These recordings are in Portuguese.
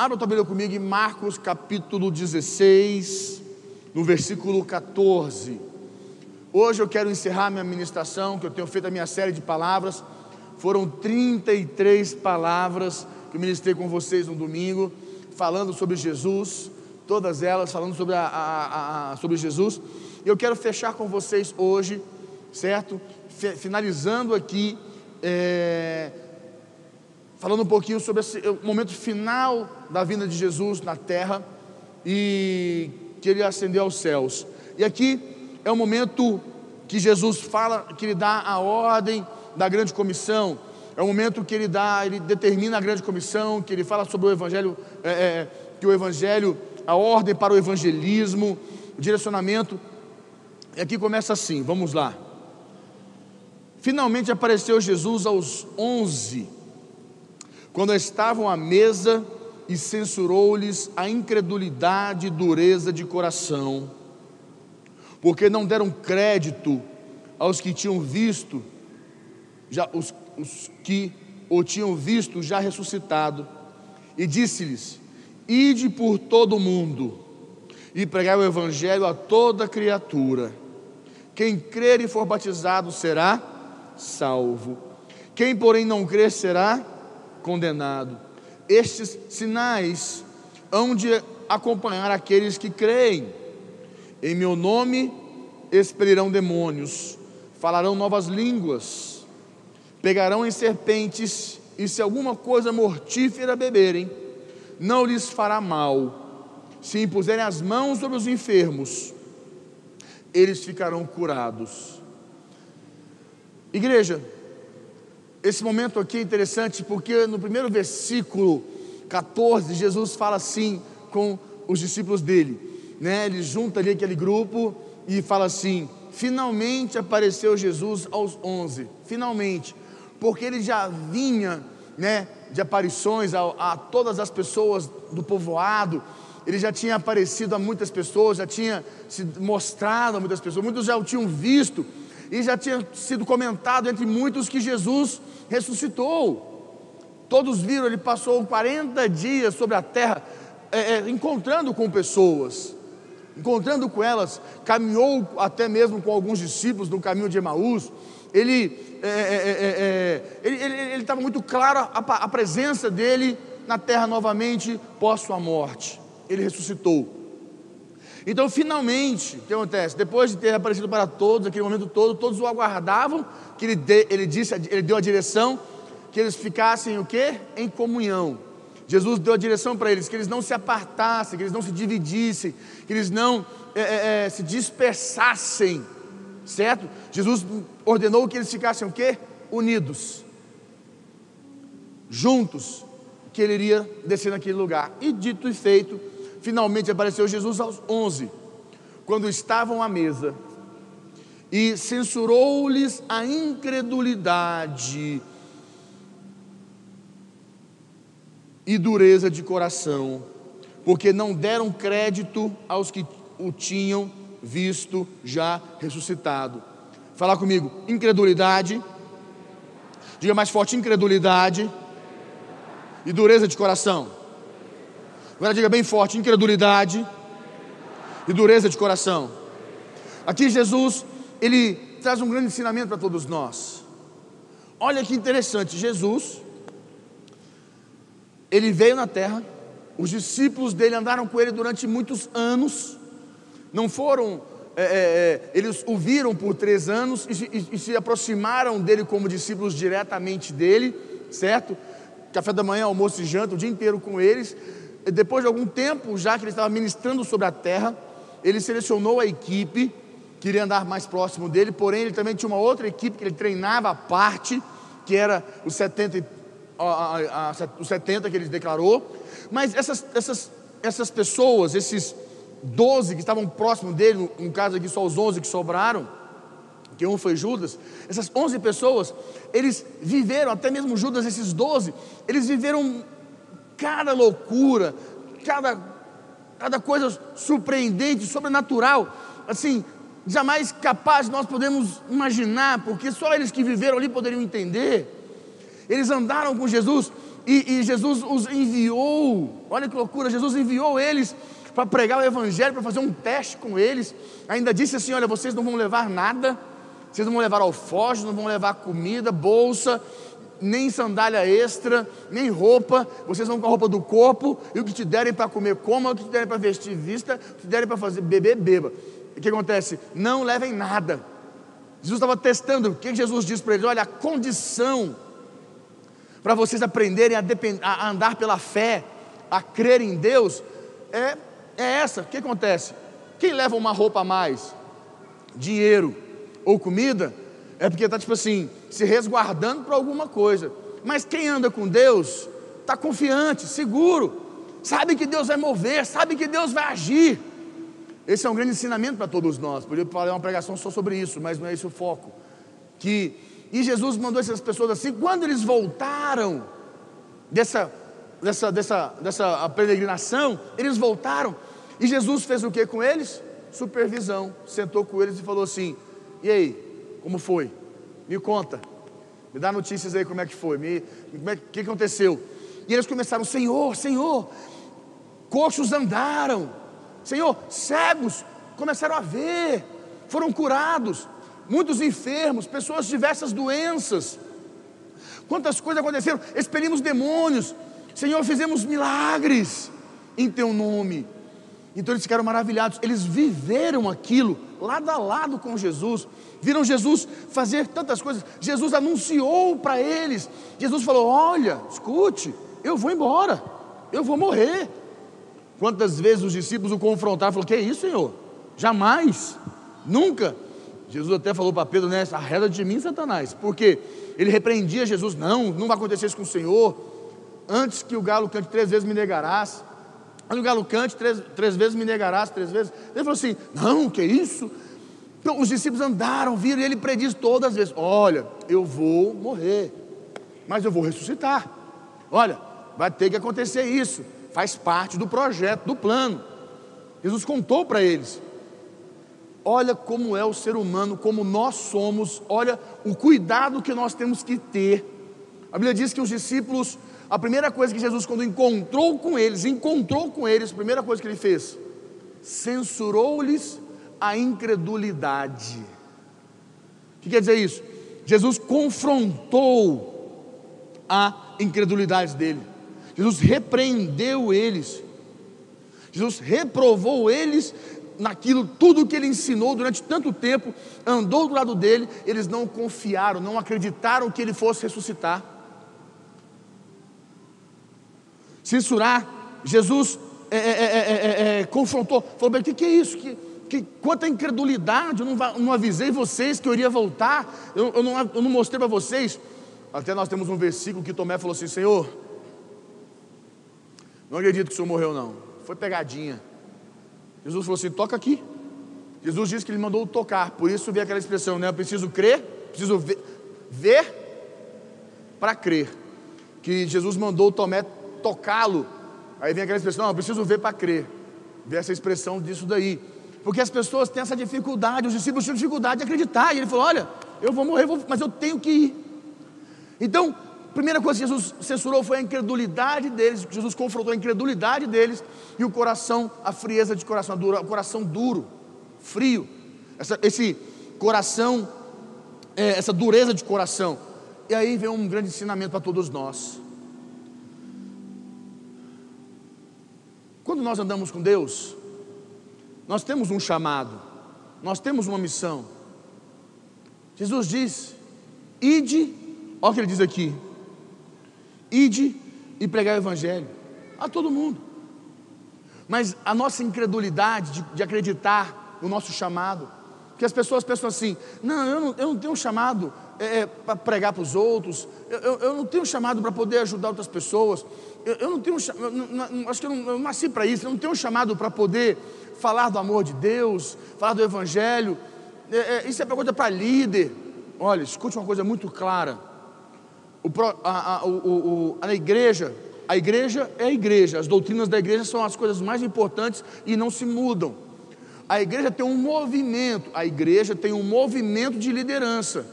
Abra tua Bíblia comigo em Marcos capítulo 16, no versículo 14. Hoje eu quero encerrar minha ministração, que eu tenho feito a minha série de palavras. Foram 33 palavras que eu ministrei com vocês no domingo, falando sobre Jesus, todas elas falando sobre, a, a, a, sobre Jesus. E eu quero fechar com vocês hoje, certo? Finalizando aqui, é, falando um pouquinho sobre esse, o momento final da vinda de Jesus na terra e que ele ascendeu aos céus. E aqui é o momento que Jesus fala, que ele dá a ordem da grande comissão. É o momento que ele dá, ele determina a grande comissão, que ele fala sobre o evangelho, é, é, que o evangelho, a ordem para o evangelismo, o direcionamento. E aqui começa assim, vamos lá. Finalmente apareceu Jesus aos onze quando estavam à mesa e censurou-lhes a incredulidade e dureza de coração, porque não deram crédito aos que tinham visto, já os, os que o tinham visto já ressuscitado, e disse-lhes: Ide por todo o mundo e pregai o evangelho a toda criatura. Quem crer e for batizado será salvo. Quem, porém, não crer será condenado. Estes sinais hão de acompanhar aqueles que creem. Em meu nome expelirão demônios, falarão novas línguas, pegarão em serpentes, e se alguma coisa mortífera beberem, não lhes fará mal. Se impuserem as mãos sobre os enfermos, eles ficarão curados. Igreja, esse momento aqui é interessante porque no primeiro versículo 14, Jesus fala assim com os discípulos dele, né? Ele junta ali aquele grupo e fala assim: finalmente apareceu Jesus aos onze, finalmente, porque ele já vinha, né, de aparições a, a todas as pessoas do povoado, ele já tinha aparecido a muitas pessoas, já tinha se mostrado a muitas pessoas, muitos já o tinham visto, e já tinha sido comentado entre muitos que Jesus ressuscitou. Todos viram, ele passou 40 dias sobre a terra, é, é, encontrando com pessoas, encontrando com elas, caminhou até mesmo com alguns discípulos no caminho de Emaús. Ele é, é, é, é ele estava muito claro a, a presença dele na terra novamente pós sua morte. Ele ressuscitou. Então, finalmente, o que acontece? Depois de ter aparecido para todos, aquele momento todo, todos o aguardavam, que ele, ele disse, ele deu a direção, que eles ficassem o quê? Em comunhão. Jesus deu a direção para eles, que eles não se apartassem, que eles não se dividissem, que eles não é, é, é, se dispersassem, certo? Jesus ordenou que eles ficassem o quê? Unidos, juntos, que ele iria descer naquele lugar. E dito e feito, finalmente apareceu Jesus aos onze, quando estavam à mesa, e censurou-lhes a incredulidade e dureza de coração, porque não deram crédito aos que o tinham visto já ressuscitado. Fala comigo, incredulidade, diga mais forte: incredulidade e dureza de coração. Agora diga bem forte: incredulidade e dureza de coração. Aqui Jesus, ele traz um grande ensinamento para todos nós. Olha que interessante, Jesus, ele veio na terra, os discípulos dele andaram com ele durante muitos anos, não foram, é, é, é eles o viram por três anos e, e, e se aproximaram dele como discípulos diretamente dele, certo? Café da manhã, almoço e janta, o dia inteiro com eles, depois de algum tempo, já que ele estava ministrando sobre a terra, ele selecionou a equipe, queria andar mais próximo dele, porém ele também tinha uma outra equipe que ele treinava à parte, que era os 70, a, a, a, os 70 que ele declarou. Mas essas, essas, essas pessoas, esses 12 que estavam próximos dele, no caso aqui só os 11 que sobraram, que um foi Judas, essas 11 pessoas, eles viveram, até mesmo Judas, esses 12, eles viveram cada loucura, cada, cada coisa surpreendente, sobrenatural, assim, jamais capaz nós podemos imaginar, porque só eles que viveram ali poderiam entender. Eles andaram com Jesus e, e Jesus os enviou, olha que loucura, Jesus enviou eles para pregar o Evangelho, para fazer um teste com eles. Ainda disse assim: Olha, vocês não vão levar nada, vocês não vão levar alforjes, não vão levar comida, bolsa, nem sandália extra, nem roupa, vocês vão com a roupa do corpo, e o que te derem para comer, coma, o que te derem para vestir, vista, o que te derem para fazer beber, beba. O que acontece? Não levem nada. Jesus estava testando, o que Jesus disse para eles? Olha, a condição para vocês aprenderem a, a, andar pela fé, a crer em Deus, é, é essa. O que acontece? Quem leva uma roupa a mais, dinheiro ou comida, é porque está tipo assim, se resguardando para alguma coisa. Mas quem anda com Deus, está confiante, seguro, sabe que Deus vai mover, sabe que Deus vai agir. Esse é um grande ensinamento para todos nós. Podia falar uma pregação só sobre isso, mas não é esse o foco. Que e Jesus mandou essas pessoas assim. Quando eles voltaram dessa, dessa, dessa, dessa peregrinação, eles voltaram. E Jesus fez o que com eles? Supervisão. Sentou com eles e falou assim: E aí, como foi? Me conta. Me dá notícias aí como é que foi. Me, como é, que aconteceu? E eles começaram: Senhor, Senhor, coxos andaram. Senhor, cegos começaram a ver, foram curados muitos enfermos, pessoas diversas doenças. Quantas coisas aconteceram? Expelimos demônios, Senhor, fizemos milagres em Teu nome. Então eles ficaram maravilhados, eles viveram aquilo lado a lado com Jesus, viram Jesus fazer tantas coisas. Jesus anunciou para eles. Jesus falou: Olha, escute, eu vou embora, eu vou morrer. Quantas vezes os discípulos o confrontaram? Falou: Que é isso, Senhor? Jamais, nunca. Jesus até falou para Pedro, né? Arreda de mim, Satanás. Porque ele repreendia Jesus, não, não vai acontecer isso com o Senhor. Antes que o galo cante três vezes me negarás. Que o galo cante três, três vezes me negarás, três vezes. Ele falou assim: não, que isso? Então os discípulos andaram, viram, e ele prediz todas as vezes: olha, eu vou morrer, mas eu vou ressuscitar. Olha, vai ter que acontecer isso. Faz parte do projeto, do plano. Jesus contou para eles. Olha como é o ser humano, como nós somos, olha o cuidado que nós temos que ter. A Bíblia diz que os discípulos, a primeira coisa que Jesus, quando encontrou com eles, encontrou com eles, a primeira coisa que ele fez, censurou-lhes a incredulidade. O que quer dizer isso? Jesus confrontou a incredulidade dele. Jesus repreendeu eles. Jesus reprovou eles naquilo, tudo que ele ensinou durante tanto tempo, andou do lado dele, eles não confiaram, não acreditaram que ele fosse ressuscitar. Censurar, Jesus é, é, é, confrontou, falou: o que, é isso? Que, que, quanta incredulidade, eu não, não, avisei vocês que eu iria voltar, eu, eu, não, eu não mostrei para vocês. Até nós temos um versículo que Tomé falou assim: Senhor, não acredito que o Senhor morreu, não, foi pegadinha. Jesus falou assim: toca aqui. Jesus disse que ele mandou tocar, por isso veio aquela expressão, né? Eu preciso crer, preciso ver, ver para crer. Que Jesus mandou Tomé tocá-lo. Aí vem aquela expressão, não, eu preciso ver para crer. Vê essa expressão disso daí. Porque as pessoas têm essa dificuldade, os discípulos tinham dificuldade de acreditar. E ele falou: Olha, eu vou morrer, mas eu tenho que ir. Então, a primeira coisa que Jesus censurou foi a incredulidade deles. Jesus confrontou a incredulidade deles e o coração, a frieza de coração, o coração duro, frio. Essa, esse coração, é, essa dureza de coração. E aí vem um grande ensinamento para todos nós. Quando nós andamos com Deus, nós temos um chamado, nós temos uma missão. Jesus diz: ide, olha o que ele diz aqui, Ide e pregar o Evangelho a todo mundo. Mas a nossa incredulidade de, de acreditar no nosso chamado, que as pessoas pensam assim: não, eu não, eu não tenho um chamado é, é para pregar para os outros, eu, eu, eu, não tenho um chamado para poder ajudar outras pessoas, eu, não tenho um, acho que eu, não, nasci para isso, eu não tenho um chamado para poder falar do amor de Deus, falar do Evangelho, é, é, isso é pergunta para líder. Olha, escute uma coisa muito clara o, a, a, o, a igreja, a igreja é a igreja, as doutrinas da igreja são as coisas mais importantes e não se mudam. A igreja tem um movimento, a igreja tem um movimento de liderança.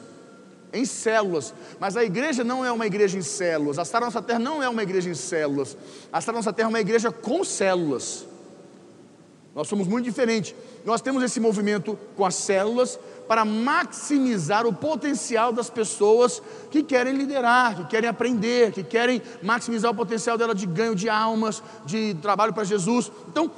em células. Mas a igreja não é uma igreja em células. A Sara Nossa Terra não é uma igreja em células. A Sara Nossa Terra é uma igreja com células. Nós somos muito diferentes. Nós temos esse movimento com as células para maximizar o potencial das pessoas que querem liderar, que querem aprender, que querem maximizar o potencial dela de ganho de almas, de trabalho para Jesus. Então,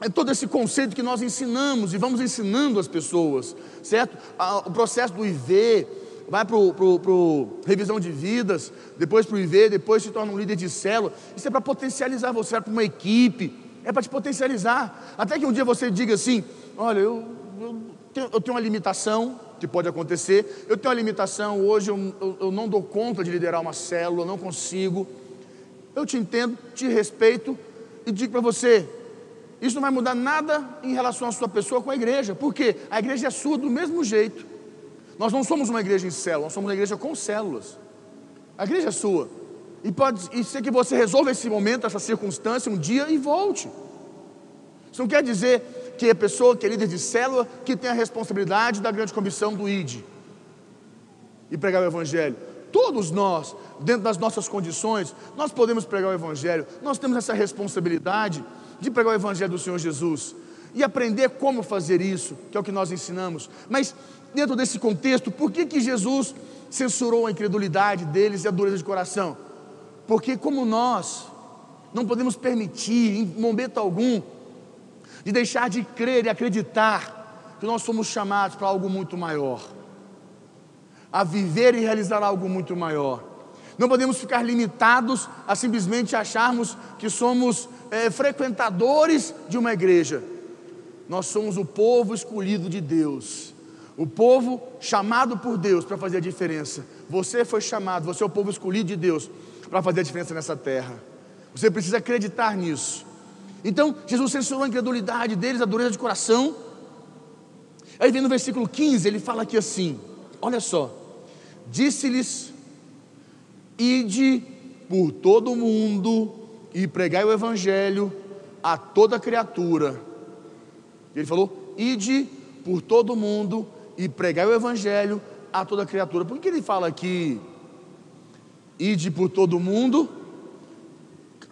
é todo esse conceito que nós ensinamos e vamos ensinando as pessoas, certo? O processo do IV, vai para o revisão de vidas, depois para o IV, depois se torna um líder de célula. Isso é para potencializar você, é para uma equipe, é para te potencializar. Até que um dia você diga assim: olha, eu, eu, tenho, eu tenho uma limitação, que pode acontecer, eu tenho uma limitação, hoje eu, eu, eu não dou conta de liderar uma célula, não consigo. Eu te entendo, te respeito e digo para você: isso não vai mudar nada em relação à sua pessoa com a igreja, porque a igreja é sua do mesmo jeito. Nós não somos uma igreja em célula, nós somos uma igreja com células. A igreja é sua. E pode e ser que você resolva esse momento, essa circunstância, um dia e volte. Isso não quer dizer que a pessoa que é líder de célula que tem a responsabilidade da grande comissão do ID e pregar o Evangelho. Todos nós, dentro das nossas condições, nós podemos pregar o Evangelho, nós temos essa responsabilidade de pregar o Evangelho do Senhor Jesus e aprender como fazer isso, que é o que nós ensinamos. Mas dentro desse contexto, por que, que Jesus censurou a incredulidade deles e a dureza de coração? Porque, como nós, não podemos permitir, em momento algum, de deixar de crer e acreditar que nós somos chamados para algo muito maior, a viver e realizar algo muito maior. Não podemos ficar limitados a simplesmente acharmos que somos é, frequentadores de uma igreja. Nós somos o povo escolhido de Deus o povo chamado por Deus para fazer a diferença. Você foi chamado, você é o povo escolhido de Deus para fazer a diferença nessa terra. Você precisa acreditar nisso. Então, Jesus censurou a incredulidade deles, a dureza de coração. Aí vem no versículo 15, ele fala aqui assim: Olha só, disse-lhes: Ide por todo o mundo e pregai o evangelho a toda criatura. Ele falou: Ide por todo mundo e pregar o evangelho a toda criatura. Por que ele fala aqui, ide por todo mundo,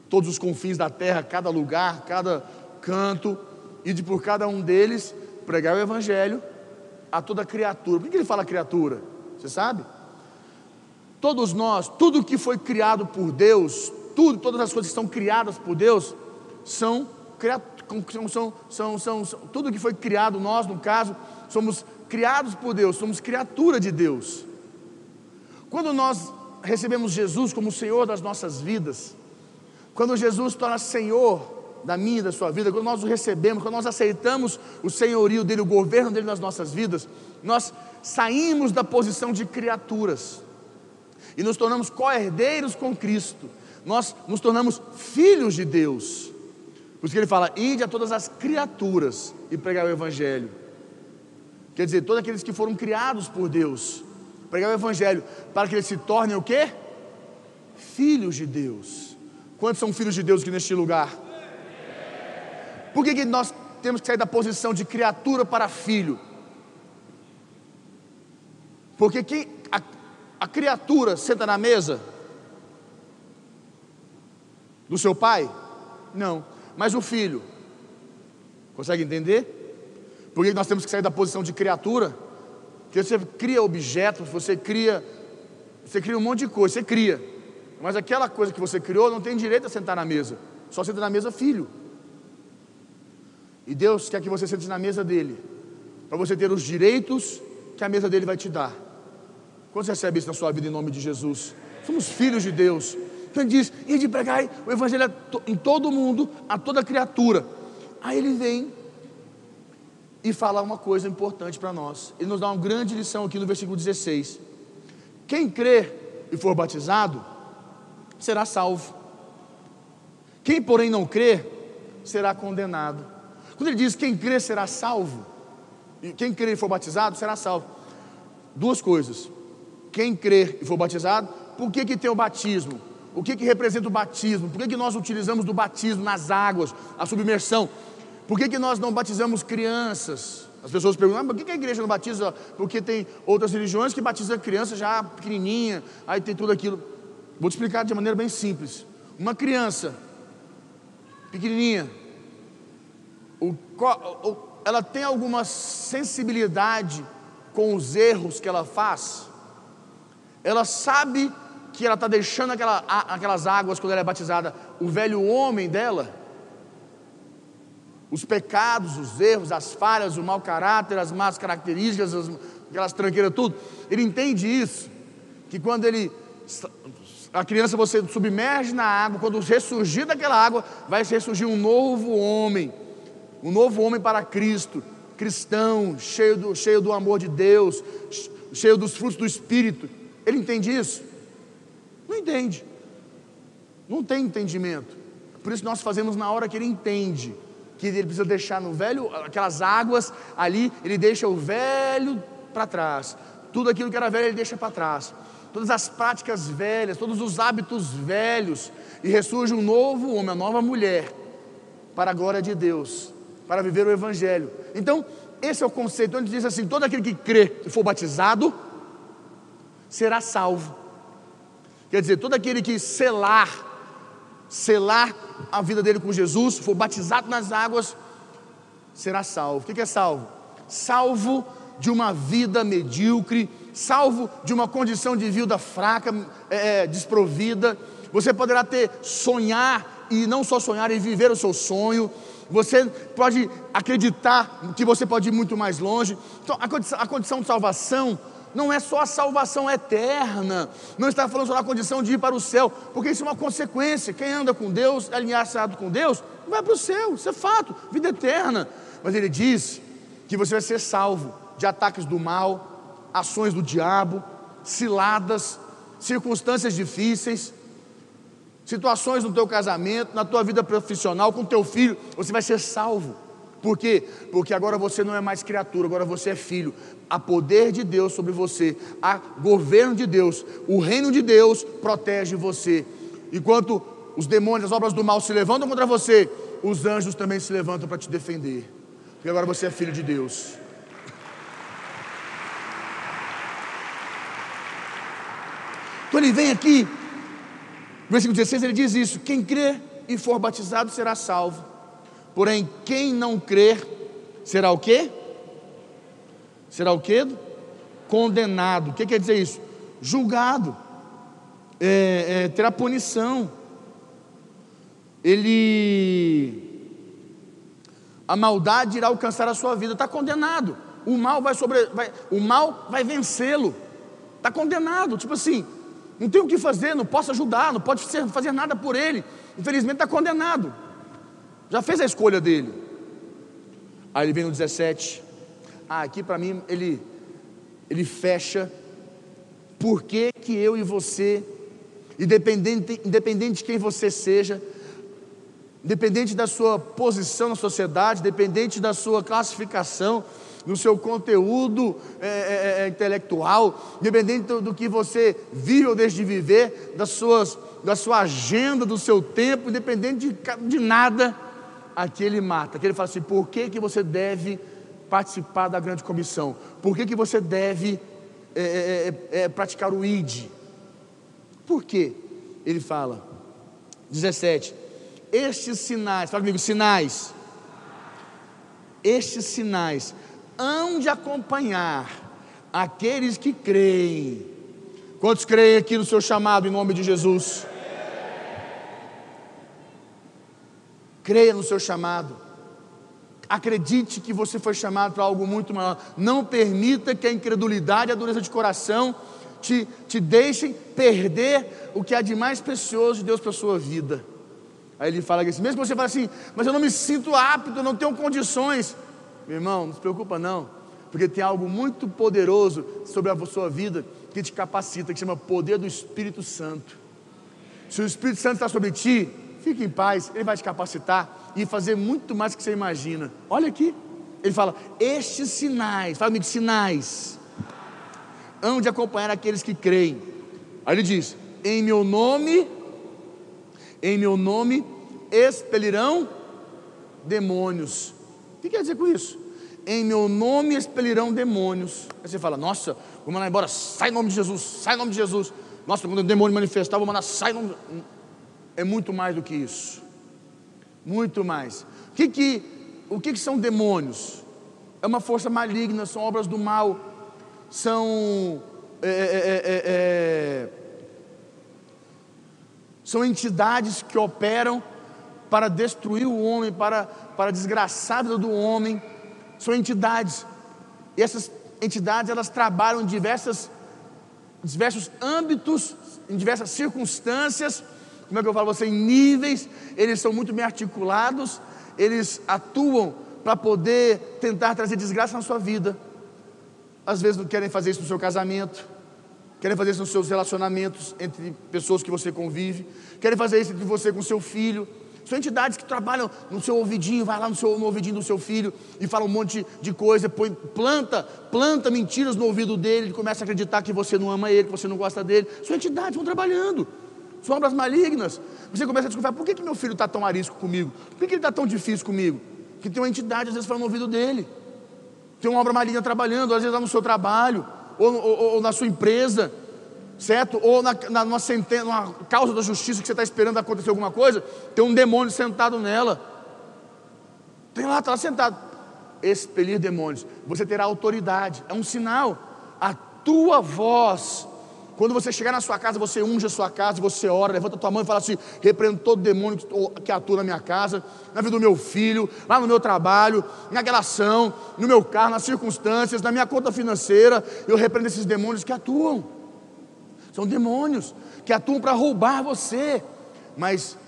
todos os confins da terra, cada lugar, cada canto, ide por cada um deles, pregar o evangelho a toda criatura. Por que ele fala criatura? Você sabe? Todos nós, tudo que foi criado por Deus, tudo, todas as coisas que são criadas por Deus, são, são, são, são, são tudo que foi criado, nós no caso, somos criados por Deus, somos criatura de Deus. Quando nós recebemos Jesus como Senhor das nossas vidas, quando Jesus torna Senhor da minha e da sua vida, quando nós o recebemos, quando nós aceitamos o senhorio dele, o governo dele nas nossas vidas, nós saímos da posição de criaturas e nos tornamos co-herdeiros com Cristo. Nós nos tornamos filhos de Deus. Por isso que ele fala: ide a todas as criaturas e pregar o Evangelho. Quer dizer, todos aqueles que foram criados por Deus, pregar o Evangelho, para que eles se tornem o quê? Filhos de Deus. Quantos são filhos de Deus aqui neste lugar? Por que, que nós temos que sair da posição de criatura para filho? Porque quem, a, a criatura senta na mesa do seu pai? Não, mas o filho. Consegue entender? Por que nós temos que sair da posição de criatura? Porque você cria objetos, você cria, você cria um monte de coisa, você cria. Mas aquela coisa que você criou não tem direito a sentar na mesa. Só senta na mesa filho. E Deus quer que você sente na mesa dele, para você ter os direitos que a mesa dele vai te dar. Quando você recebe isso na sua vida em nome de Jesus? Somos filhos de Deus. Então ele diz: e de pregar o evangelho em todo mundo, a toda criatura. Aí ele vem e falar uma coisa importante para nós. Ele nos dá uma grande lição aqui no versículo 16. Quem crer e for batizado será salvo. Quem, porém, não crer será condenado. Quando ele diz quem crer será salvo, e quem crer e for batizado será salvo. Duas coisas. Quem crer e for batizado, por que, que tem o batismo? O que, que representa o batismo? Por que, que nós utilizamos do batismo nas águas, a submersão? Por que, que nós não batizamos crianças? As pessoas perguntam, mas por que a igreja não batiza? Porque tem outras religiões que batizam criança já pequenininha, aí tem tudo aquilo. Vou te explicar de maneira bem simples. Uma criança pequenininha, o, o, ela tem alguma sensibilidade com os erros que ela faz? Ela sabe que ela está deixando aquela, aquelas águas quando ela é batizada, o velho homem dela? Os pecados, os erros, as falhas, o mau caráter, as más características, as, aquelas tranqueiras, tudo. Ele entende isso. Que quando ele a criança você submerge na água, quando ressurgir daquela água, vai ressurgir um novo homem, um novo homem para Cristo, cristão, cheio do, cheio do amor de Deus, cheio dos frutos do Espírito. Ele entende isso? Não entende, não tem entendimento. Por isso nós fazemos na hora que ele entende, que ele precisa deixar no velho, aquelas águas ali, ele deixa o velho para trás, tudo aquilo que era velho ele deixa para trás todas as práticas velhas, todos os hábitos velhos, e ressurge um novo homem, uma nova mulher, para a glória de Deus, para viver o Evangelho. Então, esse é o conceito, onde diz assim: todo aquele que crê e for batizado, será salvo. Quer dizer, todo aquele que selar, selar a vida dele com Jesus, for batizado nas águas, será salvo. O que é salvo? Salvo de uma vida medíocre, salvo de uma condição de vida fraca, é, é, desprovida. Você poderá ter sonhar e não só sonhar e viver o seu sonho. Você pode acreditar que você pode ir muito mais longe. Então, a condição, a condição de salvação não é só a salvação eterna, não está falando só da condição de ir para o céu, porque isso é uma consequência. Quem anda com Deus, alinhado com Deus, vai para o céu, isso é fato, vida eterna. Mas ele diz que você vai ser salvo de ataques do mal, ações do diabo, ciladas, circunstâncias difíceis, situações no teu casamento, na tua vida profissional, com teu filho, você vai ser salvo. Por quê? Porque agora você não é mais criatura, agora você é filho. Há poder de Deus sobre você, há governo de Deus, o reino de Deus protege você. Enquanto os demônios, as obras do mal se levantam contra você, os anjos também se levantam para te defender. Porque agora você é filho de Deus. Então ele vem aqui, versículo 16, ele diz isso: quem crê e for batizado será salvo. Porém, quem não crer será o quê? Será o quê? Condenado. O que quer dizer isso? Julgado. É, é, terá punição. Ele. A maldade irá alcançar a sua vida. Está condenado. O mal vai sobre. Vai, o mal vai vencê-lo. Está condenado. Tipo assim, não tem o que fazer, não posso ajudar, não pode fazer nada por ele. Infelizmente está condenado. Já fez a escolha dele. Aí ele vem no 17. Ah, aqui para mim ele, ele fecha. Por que, que eu e você, independente, independente de quem você seja, independente da sua posição na sociedade, independente da sua classificação, no seu conteúdo é, é, é, é intelectual, independente do, do, que você vive ou deixa de viver, das suas, da sua agenda, do seu tempo, independente de, de nada, aqui ele mata. Aqui ele fala assim: por que, que você deve participar da grande comissão? Por que, que você deve é, é, praticar o ID? Por quê? Ele fala, 17: estes sinais, fala comigo, sinais. Estes sinais hão de acompanhar aqueles que creem. Quantos creem aqui no seu chamado em nome de Jesus? Creia no seu chamado. Acredite que você foi chamado para algo muito maior. Não permita que a incredulidade e a dureza de coração te, te deixem perder o que há de mais precioso de Deus para a sua vida. Aí ele fala assim: mesmo que você fale assim, mas eu não me sinto apto, eu não tenho condições. Meu irmão, não se preocupa não, porque tem algo muito poderoso sobre a sua vida que te capacita, que chama poder do Espírito Santo. Se o Espírito Santo está sobre ti, fique em paz, ele vai te capacitar e fazer muito mais do que você imagina. Olha aqui, ele fala: estes sinais, fala comigo, sinais, hão de acompanhar aqueles que creem. Aí ele diz: em meu nome, em meu nome expelirão demônios que quer dizer com isso? em meu nome expelirão demônios. Aí você fala, nossa, vou mandar embora, sai em nome de Jesus, sai em nome de Jesus. Nossa, quando o demônio manifestar, vou mandar, sai em nome de... É muito mais do que isso. Muito mais. O que, que, o que, que são demônios? É uma força maligna, são obras do mal, são. É, é, é, é são entidades que operam para destruir o homem, para, para a do homem. São entidades. E essas entidades elas trabalham em diversas, diversos âmbitos, em diversas circunstâncias. Como é que eu falo você? Em níveis, eles são muito bem articulados, eles atuam para poder tentar trazer desgraça na sua vida. Às vezes não querem fazer isso no seu casamento, querem fazer isso nos seus relacionamentos entre pessoas que você convive, querem fazer isso entre você com seu filho. São entidades que trabalham no seu ouvidinho, vai lá no, seu, no ouvidinho do seu filho e fala um monte de coisa, põe, planta, planta mentiras no ouvido dele, ele começa a acreditar que você não ama ele, que você não gosta dele. São entidades, vão trabalhando. São obras malignas. Você começa a desconfiar, por que, que meu filho está tão arisco comigo? Por que, que ele está tão difícil comigo? Que tem uma entidade, às vezes, falando no ouvido dele. Tem uma obra maligna trabalhando, às vezes lá no seu trabalho, ou, ou, ou na sua empresa, certo? Ou na, na, numa, sentença, numa causa da justiça que você está esperando acontecer alguma coisa, tem um demônio sentado nela. Tem lá, está lá sentado. Expelir demônios. Você terá autoridade. É um sinal. A tua voz. Quando você chegar na sua casa, você unge a sua casa, você ora, levanta a tua mão e fala assim: repreendo todo demônio que atua na minha casa, na vida do meu filho, lá no meu trabalho, na relação, no meu carro, nas circunstâncias, na minha conta financeira. Eu repreendo esses demônios que atuam. São demônios que atuam para roubar você. Mas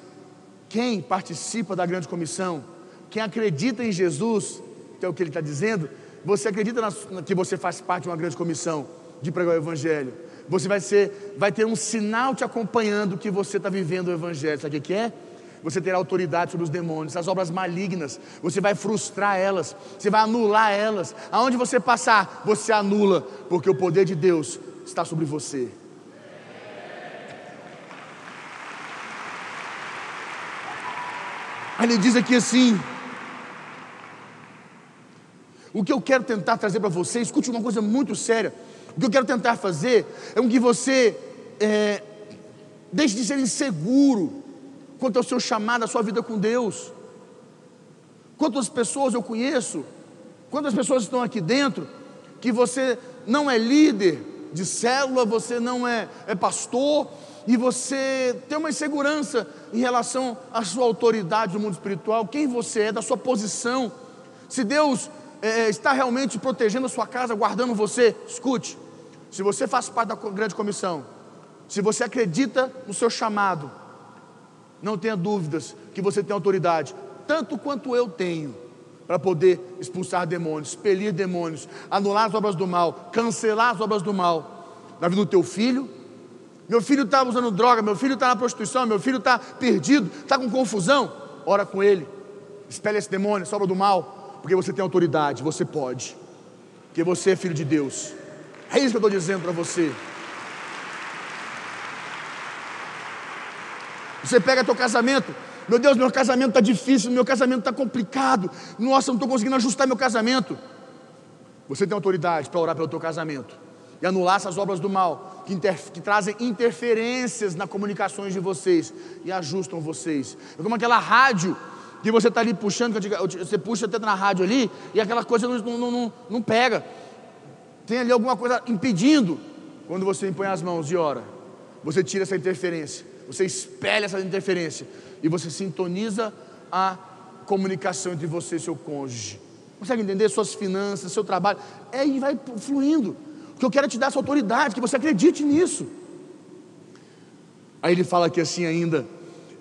quem participa da grande comissão, quem acredita em Jesus, que é o que ele está dizendo, você acredita na, que você faz parte de uma grande comissão de pregar o Evangelho. Você vai, ser, vai ter um sinal te acompanhando que você está vivendo o Evangelho. Sabe o que é? Você terá autoridade sobre os demônios, as obras malignas, você vai frustrar elas, você vai anular elas. Aonde você passar, você anula, porque o poder de Deus está sobre você. Aí ele diz aqui assim: o que eu quero tentar trazer para você, escute uma coisa muito séria. O que eu quero tentar fazer é que você é, deixe de ser inseguro quanto ao seu chamado, à sua vida com Deus. Quantas pessoas eu conheço, quantas pessoas estão aqui dentro, que você não é líder de célula, você não é, é pastor, e você tem uma insegurança em relação à sua autoridade no mundo espiritual, quem você é, da sua posição, se Deus é, está realmente protegendo a sua casa, guardando você, escute, se você faz parte da grande comissão, se você acredita no seu chamado, não tenha dúvidas que você tem autoridade, tanto quanto eu tenho, para poder expulsar demônios, expelir demônios, anular as obras do mal, cancelar as obras do mal na vida do teu filho, meu filho está usando droga, meu filho está na prostituição, meu filho está perdido, está com confusão. Ora com ele, espelha esse demônio, sobra do mal, porque você tem autoridade, você pode, porque você é filho de Deus. É isso que eu estou dizendo para você. Você pega teu casamento, meu Deus, meu casamento está difícil, meu casamento está complicado, nossa, não estou conseguindo ajustar meu casamento. Você tem autoridade para orar pelo teu casamento e anular essas obras do mal que, que, trazem interferências nas comunicações de vocês e ajustam vocês. É como aquela rádio que você está ali puxando, você puxa até na rádio ali e aquela coisa não, não, não, não pega. Tem ali alguma coisa impedindo. Quando você impõe as mãos e ora, você tira essa interferência, você espelha essa interferência e você sintoniza a comunicação entre você e seu cônjuge. Consegue entender suas finanças, seu trabalho? É e vai fluindo que eu quero te dar essa autoridade, que você acredite nisso. Aí ele fala aqui assim ainda: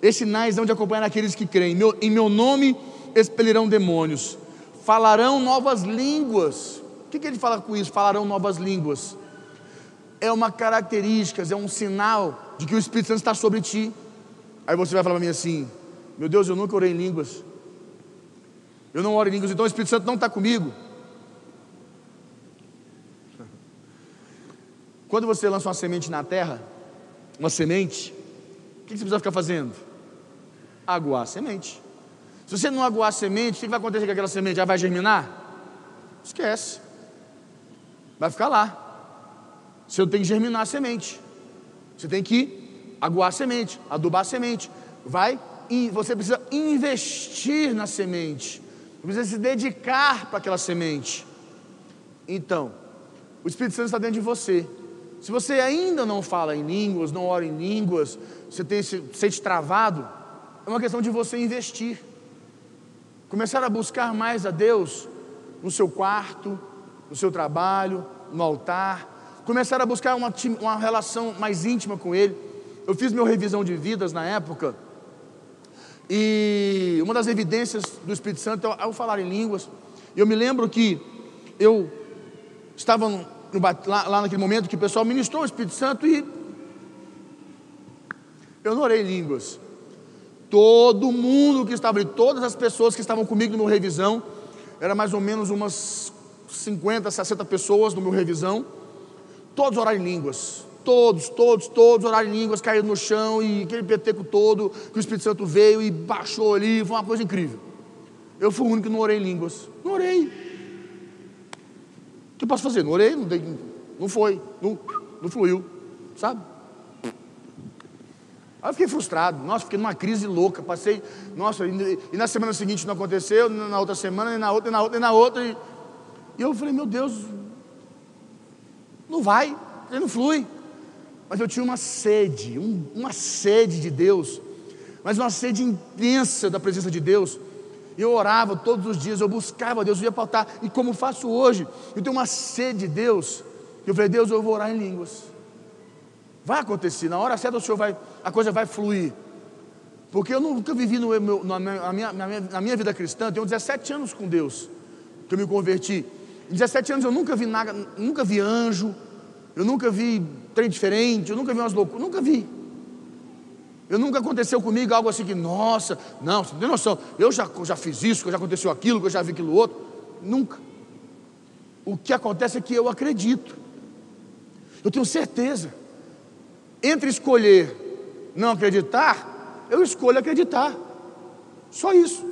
esses sinais não de acompanhar aqueles que creem, meu, em meu nome expelirão demônios, falarão novas línguas. O que, que ele fala com isso? Falarão novas línguas. É uma característica, é um sinal de que o Espírito Santo está sobre ti. Aí você vai falar para mim assim: Meu Deus, eu nunca orei em línguas. Eu não oro em línguas, então o Espírito Santo não está comigo. Quando você lança uma semente na terra, uma semente, o que você precisa ficar fazendo? Aguar a semente. Se você não aguar a semente, o que vai acontecer com aquela semente? Já vai germinar? esquece. Vai ficar lá. Você tem que germinar a semente. Você tem que aguar a semente, adubar a semente. Vai e você precisa investir na semente. Você precisa se dedicar para aquela semente. Então, o Espírito Santo está dentro de você. Se você ainda não fala em línguas, não ora em línguas, você tem, se sente travado, é uma questão de você investir. Começar a buscar mais a Deus no seu quarto, no seu trabalho, no altar. Começar a buscar uma, uma relação mais íntima com Ele. Eu fiz minha revisão de vidas na época. E uma das evidências do Espírito Santo é o falar em línguas. Eu me lembro que eu estava no, lá, lá, naquele momento que o pessoal ministrou o Espírito Santo e eu não orei em línguas. Todo mundo que estava ali, todas as pessoas que estavam comigo no meu revisão, era mais ou menos umas 50, 60 pessoas no meu revisão, todos oraram em línguas. Todos, todos, todos oraram em línguas, caíram no chão e aquele peteco todo, que o Espírito Santo veio e baixou ali, foi uma coisa incrível. Eu fui o único que não orei em línguas. Não orei. O que eu posso fazer? Não orei, não, dei, não foi, não, não fluiu, sabe? Aí eu fiquei frustrado, nossa, fiquei numa crise louca, passei, nossa, e, e na semana seguinte não aconteceu, na outra semana, e na outra, e na outra, e na outra, e, e eu falei, meu Deus, não vai, ele não flui. Mas eu tinha uma sede, um, uma sede de Deus, mas uma sede intensa da presença de Deus. Eu orava todos os dias, eu buscava Deus, eu ia pautar, e como faço hoje, eu tenho uma sede de Deus. Eu falei, Deus, eu vou orar em línguas. Vai acontecer, na hora certa o Senhor vai, a coisa vai fluir. Porque eu nunca vivi no meu, na, minha, na, minha, na minha vida cristã, eu tenho 17 anos com Deus, que eu me converti. Em 17 anos eu nunca vi nada, nunca vi anjo, eu nunca vi trem diferente, eu nunca vi umas loucuras, nunca vi. Eu nunca aconteceu comigo algo assim que, nossa, não, você não tem noção, eu já, já fiz isso, que já aconteceu aquilo, que eu já vi aquilo outro. Nunca. O que acontece é que eu acredito. Eu tenho certeza. Entre escolher não acreditar, eu escolho acreditar. Só isso.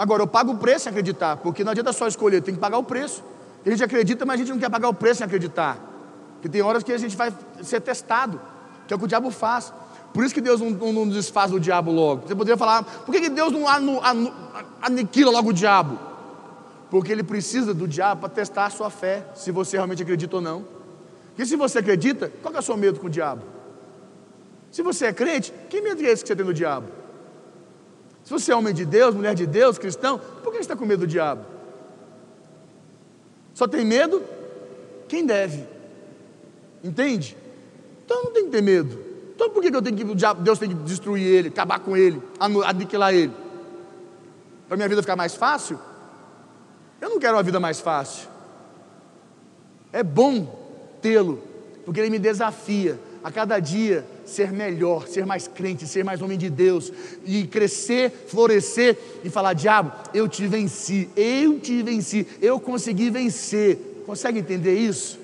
Agora, eu pago o preço em acreditar, porque não adianta só escolher, tem que pagar o preço. A gente acredita, mas a gente não quer pagar o preço em acreditar. Porque tem horas que a gente vai ser testado, que é o que o diabo faz. Por isso que Deus não, não, não desfaz o diabo logo. Você poderia falar, por que, que Deus não anu, anu, aniquila logo o diabo? Porque ele precisa do diabo para testar a sua fé, se você realmente acredita ou não. Porque se você acredita, qual é o seu medo com o diabo? Se você é crente, que medo é esse que você tem do diabo? Se você é homem de Deus, mulher de Deus, cristão, por que você está com medo do diabo? Só tem medo quem deve. Entende? Então não tem que ter medo. Então por que eu tenho que, Deus tem que destruir ele, acabar com ele, aniquilar ele? Para minha vida ficar mais fácil? Eu não quero uma vida mais fácil. É bom tê-lo, porque ele me desafia a cada dia ser melhor, ser mais crente, ser mais homem de Deus e crescer, florescer e falar: diabo, eu te venci, eu te venci, eu consegui vencer. Consegue entender isso?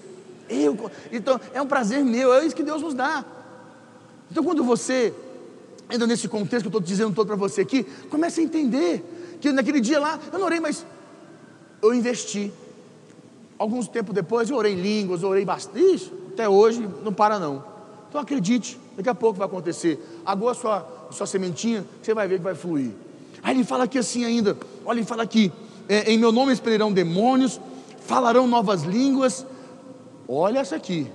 Eu, então, é um prazer meu, é isso que Deus nos dá. Então, quando você entra nesse contexto que eu estou dizendo todo para você aqui, comece a entender que naquele dia lá, eu não orei, mas eu investi. Alguns tempo depois, eu orei línguas, eu orei bastante. Até hoje, não para não. Então, acredite, daqui a pouco vai acontecer. Agora, sua, sua sementinha, você vai ver que vai fluir. Aí ele fala aqui assim ainda, olha, ele fala aqui, é, em meu nome expelirão demônios, falarão novas línguas, Olha essa aqui.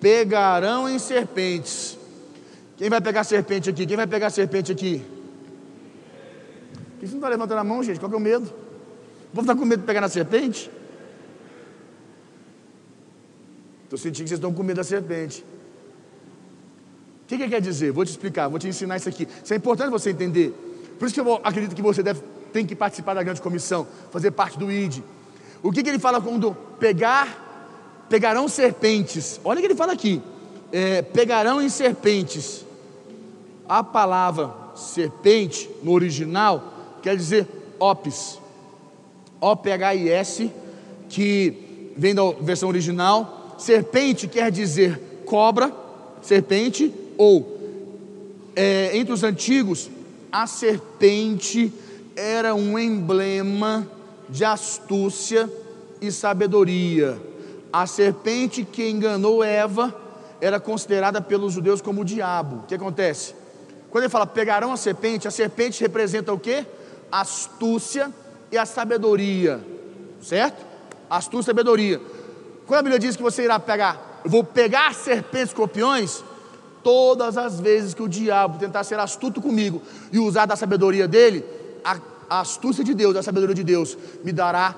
Pegarão em serpentes. Quem vai pegar serpente aqui? Quem vai pegar serpente aqui? Por que você não está levantando a mão, gente? Qual que é o medo? Vou estar com medo de pegar na serpente? Estou sentindo que vocês estão com medo da serpente. O que, que quer dizer? Vou te explicar, vou te ensinar isso aqui. Isso é importante você entender. Por isso que eu acredito que você deve, tem que participar da grande comissão, fazer parte do ID. O que, que ele fala quando pegar pegarão serpentes. Olha o que ele fala aqui: é, pegarão em serpentes. A palavra serpente no original quer dizer opis, O-P-H-I-S, que vem da versão original. Serpente quer dizer cobra, serpente, ou é, entre os antigos, a serpente era um emblema de astúcia e sabedoria. A serpente que enganou Eva era considerada pelos judeus como o diabo. O que acontece? Quando ele fala pegarão a serpente, a serpente representa o que? Astúcia e a sabedoria, certo? Astúcia e sabedoria. Quando a Bíblia diz que você irá pegar, eu vou pegar serpentes e escorpiões, todas as vezes que o diabo tentar ser astuto comigo e usar da sabedoria dele, a, a astúcia de Deus, a sabedoria de Deus, me dará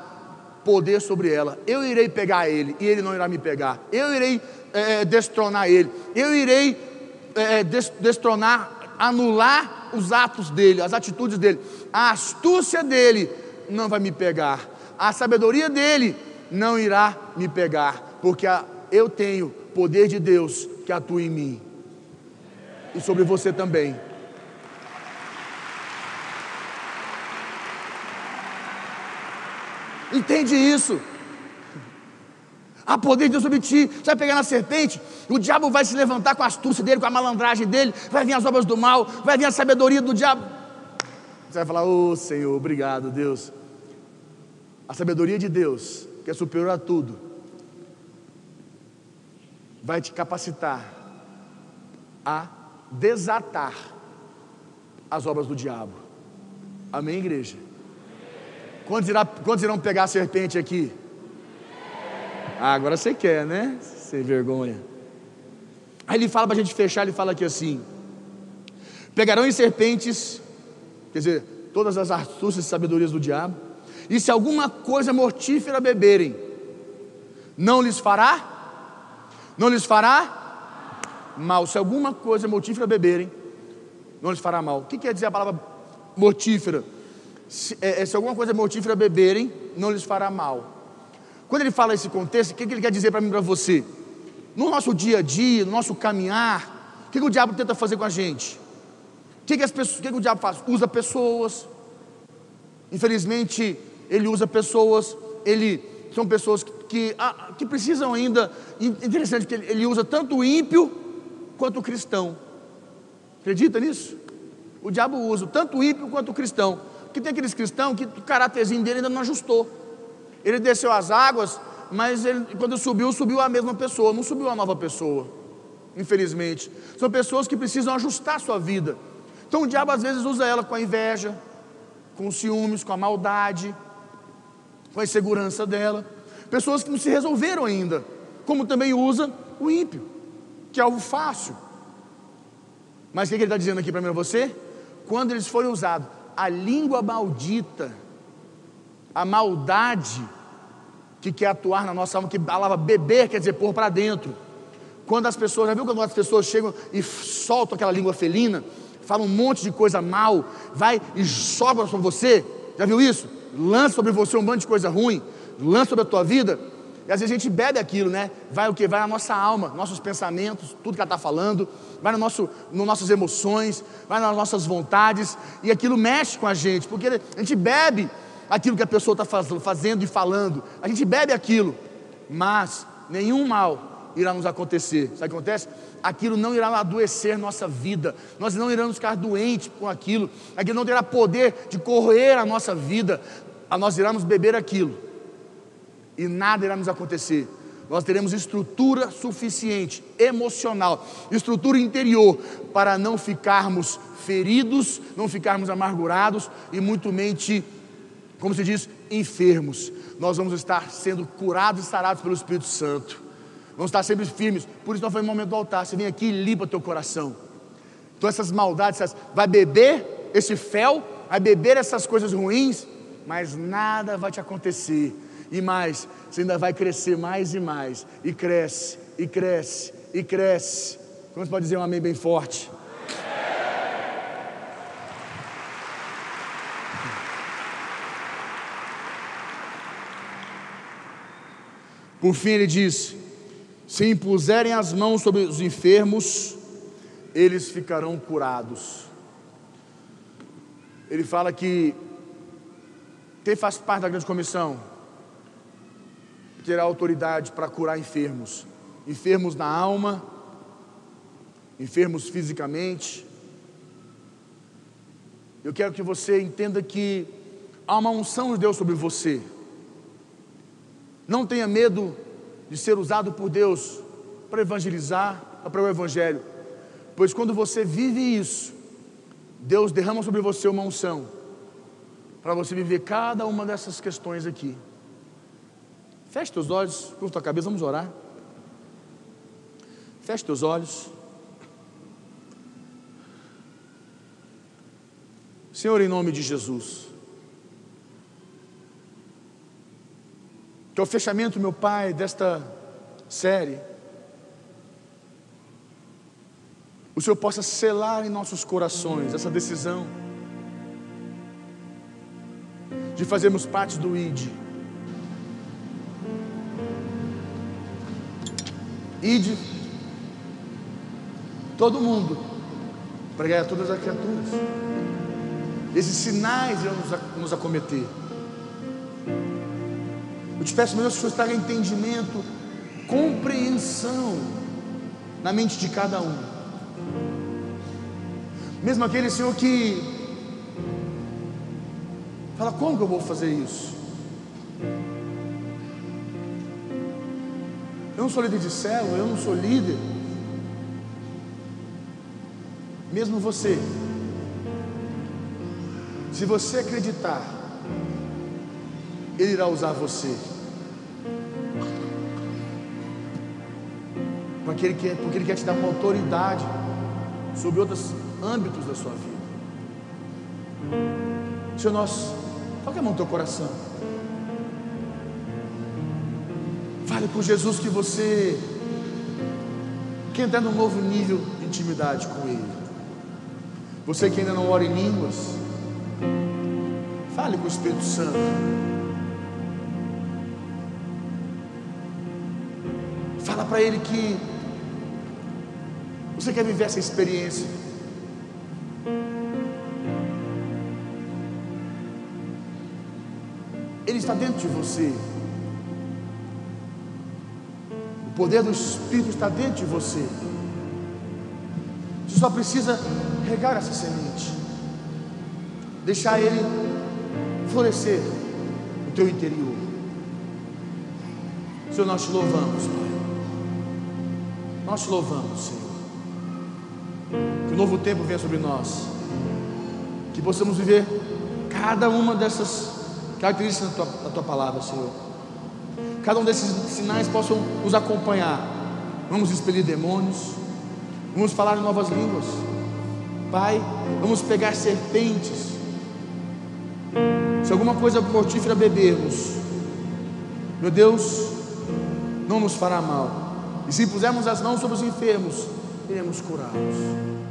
poder sobre ela. Eu irei pegar ele e ele não irá me pegar. Eu irei é, destronar ele. Eu irei é, destronar, anular os atos dele, as atitudes dele. A astúcia dele não vai me pegar. A sabedoria dele não irá me pegar, porque a, eu tenho poder de Deus que atua em mim e sobre você também. Entende isso? Há poder de Deus sobre ti. Você vai pegar na serpente, o diabo vai se levantar com a astúcia dele, com a malandragem dele, vai vir as obras do mal, vai vir a sabedoria do diabo. Você vai falar: Ô oh, Senhor, obrigado, Deus. A sabedoria de Deus, que é superior a tudo, vai te capacitar a desatar as obras do diabo. Amém, igreja? Quantos, irá, quantos irão pegar a serpente aqui? Ah, agora você quer, né? Sem vergonha. Aí ele fala para a gente fechar, ele fala aqui assim: pegarão em serpentes, quer dizer, todas as astúcias e sabedorias do diabo, e se alguma coisa mortífera beberem, não lhes fará? Não lhes fará? Mal. Se alguma coisa mortífera beberem, não lhes fará mal. O que quer dizer a palavra mortífera? Se, é, é se alguma coisa mortífera beberem, não lhes fará mal. Quando ele fala esse contexto, o que, que ele quer dizer para mim e para você? No nosso dia a dia, no nosso caminhar, o que, que o diabo tenta fazer com a gente? O que, que, as pessoas, o que, que o diabo faz? Usa pessoas. Infelizmente, ele usa pessoas, ele são pessoas que, que, ah, que precisam ainda. Interessante que ele, ele usa tanto o ímpio quanto o cristão. Acredita nisso? O diabo usa tanto o ímpio quanto o cristão. Porque tem aqueles cristãos que o caráterzinho dele ainda não ajustou. Ele desceu as águas, mas ele, quando subiu, subiu a mesma pessoa, não subiu a nova pessoa. Infelizmente. São pessoas que precisam ajustar a sua vida. Então o diabo às vezes usa ela com a inveja, com os ciúmes, com a maldade, com a insegurança dela. Pessoas que não se resolveram ainda. Como também usa o ímpio que é algo fácil. Mas o que ele está dizendo aqui para mim você? Quando eles forem usados, a língua maldita, a maldade que quer atuar na nossa alma, que a palavra beber quer dizer pôr para dentro. Quando as pessoas, já viu quando as pessoas chegam e soltam aquela língua felina, falam um monte de coisa mal, vai e sobra sobre você, já viu isso? Lança sobre você um monte de coisa ruim, lança sobre a tua vida, e às vezes a gente bebe aquilo, né? Vai o que? Vai na nossa alma, nossos pensamentos, tudo que ela está falando, vai no nosso, nas nossas emoções, vai nas nossas vontades, e aquilo mexe com a gente, porque a gente bebe aquilo que a pessoa está faz, fazendo e falando, a gente bebe aquilo, mas nenhum mal irá nos acontecer. Sabe o que acontece? Aquilo não irá adoecer nossa vida, nós não iremos ficar doentes com aquilo, aquilo não terá poder de corroer a nossa vida, nós iremos beber aquilo e nada irá nos acontecer. Nós teremos estrutura suficiente, emocional, estrutura interior, para não ficarmos feridos, não ficarmos amargurados e muito mente, como se diz, enfermos. Nós vamos estar sendo curados e sarados pelo Espírito Santo. Vamos estar sempre firmes. Por isso nós falamos no momento do altar. Você vem aqui e limpa teu coração. Então essas maldades, essas, vai beber esse fel, vai beber essas coisas ruins, mas nada vai te acontecer e mais, você ainda vai crescer mais e mais, e cresce, e cresce, e cresce. Como você pode dizer um amém bem forte? Por fim, ele diz: Se impuserem as mãos sobre os enfermos, eles ficarão curados. Ele fala que quem faz parte da grande comissão? Terá autoridade para curar enfermos, enfermos na alma, enfermos fisicamente. Eu quero que você entenda que há uma unção de Deus sobre você. Não tenha medo de ser usado por Deus para evangelizar, para o Evangelho, pois quando você vive isso, Deus derrama sobre você uma unção para você viver cada uma dessas questões aqui. Feche teus olhos, curva tua cabeça, vamos orar. Feche teus olhos. Senhor, em nome de Jesus. Que ao fechamento, meu Pai, desta série, o Senhor possa selar em nossos corações essa decisão de fazermos parte do ID. ID, todo mundo, pregar a todas as criaturas. Esses sinais irão nos acometer. Eu te peço, meu Deus, que o Senhor traga entendimento, compreensão na mente de cada um. Mesmo aquele Senhor que Fala, como que eu vou fazer isso? Não sou líder de célula, eu não sou líder. Mesmo você, se você acreditar, Ele irá usar você. Porque ele, quer, porque ele quer te dar uma autoridade sobre outros âmbitos da sua vida. Senhor, nós Coloque a mão no teu coração. Fale com Jesus que você quer entrar num novo nível de intimidade com Ele. Você que ainda não ora em línguas, fale com o Espírito Santo. Fala para Ele que você quer viver essa experiência. Ele está dentro de você. Poder do Espírito está dentro de você. Você só precisa regar essa semente, deixar ele florescer no teu interior. Senhor, nós te louvamos, Pai. Nós te louvamos, Senhor. Que o novo tempo venha sobre nós. Que possamos viver cada uma dessas Características da tua, da tua palavra, Senhor. Cada um desses sinais possam nos acompanhar. Vamos expelir demônios. Vamos falar em novas línguas. Pai, vamos pegar serpentes. Se alguma coisa mortífera bebermos, meu Deus, não nos fará mal. E se pusermos as mãos sobre os enfermos, iremos curá-los. Curá